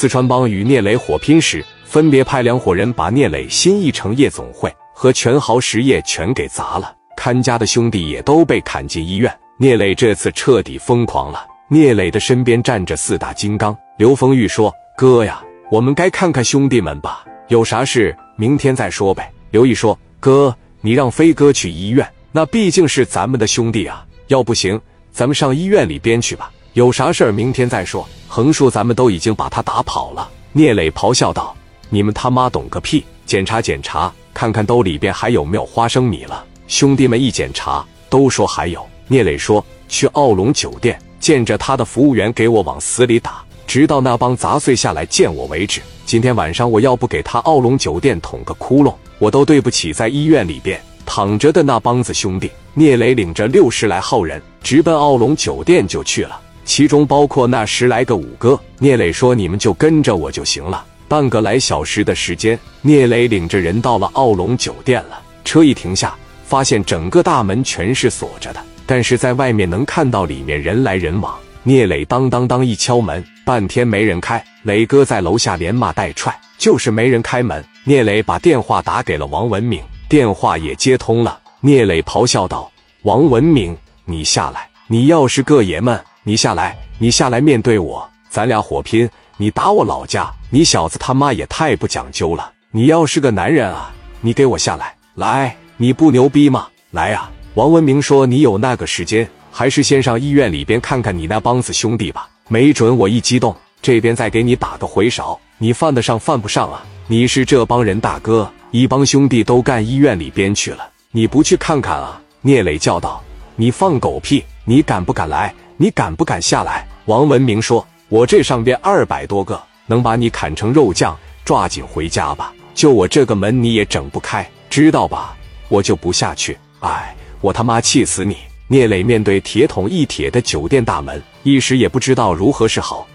四川帮与聂磊火拼时，分别派两伙人把聂磊新一城夜总会和全豪实业全给砸了，看家的兄弟也都被砍进医院。聂磊这次彻底疯狂了。聂磊的身边站着四大金刚。刘丰玉说：“哥呀，我们该看看兄弟们吧，有啥事明天再说呗。”刘毅说：“哥，你让飞哥去医院，那毕竟是咱们的兄弟啊。要不行，咱们上医院里边去吧。有啥事儿明天再说。横竖咱们都已经把他打跑了。”聂磊咆哮道：“你们他妈懂个屁！检查检查，看看兜里边还有没有花生米了。”兄弟们一检查，都说还有。聂磊说：“去奥龙酒店。”见着他的服务员给我往死里打，直到那帮杂碎下来见我为止。今天晚上我要不给他奥龙酒店捅个窟窿，我都对不起在医院里边躺着的那帮子兄弟。聂磊领着六十来号人直奔奥龙酒店就去了，其中包括那十来个五哥。聂磊说：“你们就跟着我就行了。”半个来小时的时间，聂磊领着人到了奥龙酒店了。车一停下，发现整个大门全是锁着的。但是在外面能看到里面人来人往。聂磊当当当一敲门，半天没人开。磊哥在楼下连骂带踹，就是没人开门。聂磊把电话打给了王文明，电话也接通了。聂磊咆哮道：“王文明，你下来！你要是个爷们，你下来！你下来面对我，咱俩火拼！你打我老家，你小子他妈也太不讲究了！你要是个男人啊，你给我下来！来，你不牛逼吗？来呀！”王文明说：“你有那个时间，还是先上医院里边看看你那帮子兄弟吧。没准我一激动，这边再给你打个回勺，你犯得上犯不上啊？你是这帮人大哥，一帮兄弟都干医院里边去了，你不去看看啊？”聂磊叫道：“你放狗屁！你敢不敢来？你敢不敢下来？”王文明说：“我这上边二百多个，能把你砍成肉酱，抓紧回家吧。就我这个门你也整不开，知道吧？我就不下去。哎。”我他妈气死你！聂磊面对铁桶一铁的酒店大门，一时也不知道如何是好。